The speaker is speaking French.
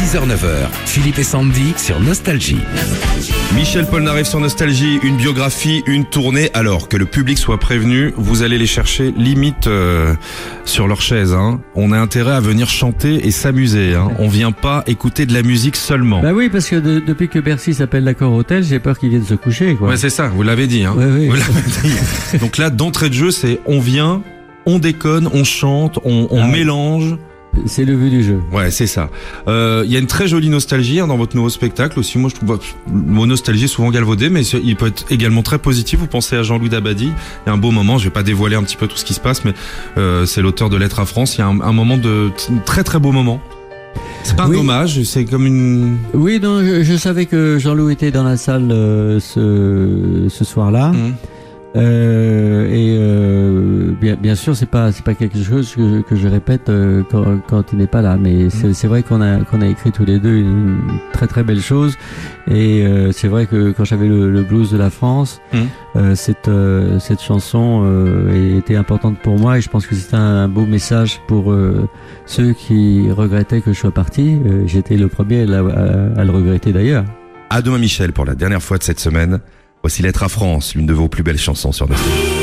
6h-9h, Philippe et Sandy sur Nostalgie. Michel Polnareff sur Nostalgie, une biographie, une tournée. Alors que le public soit prévenu, vous allez les chercher limite euh, sur leur chaise. Hein. On a intérêt à venir chanter et s'amuser. Hein. On vient pas écouter de la musique seulement. Bah oui, parce que de- depuis que Bercy s'appelle l'accord hôtel, j'ai peur qu'ils viennent se coucher, quoi. Ouais, c'est ça, vous l'avez dit. Hein. Ouais, oui. Vous l'avez dit. Donc là, d'entrée de jeu, c'est on vient, on déconne, on chante, on, on Ah. mélange. C'est le but du jeu. Ouais, c'est ça. Euh, Il y a une très jolie nostalgie hein, dans votre nouveau spectacle aussi. Moi, je trouve bah, le mot nostalgie est souvent galvaudé, mais il peut être également très positif. Vous pensez à Jean-Louis Dabadi. Il y a un beau moment. Je vais pas dévoiler un petit peu tout ce qui se passe, mais euh, c'est l'auteur de Lettres à France. Il y a un, un moment de un très très beau moment. C'est pas un Oui. hommage, c'est comme une. Oui, non, je, je savais que Jean-Loup était dans la salle euh, ce, ce soir-là. Euh, et bien, sûr, c'est pas c'est pas quelque chose que, que je répète euh, quand, quand il n'est pas là, mais c'est c'est vrai qu'on a qu'on a écrit tous les deux une, une très très belle chose. Et euh, c'est vrai que quand j'avais le, le blues de la France, Mhm. euh, cette euh, cette chanson euh, était importante pour moi et je pense que c'est un, beau message pour ceux qui regrettaient que je sois parti. J'étais le premier à, la- à- à le regretter d'ailleurs. À demain, Michel, pour la dernière fois de cette semaine. Voici Lettres à France, l'une de vos plus belles chansons sur Nostalgie.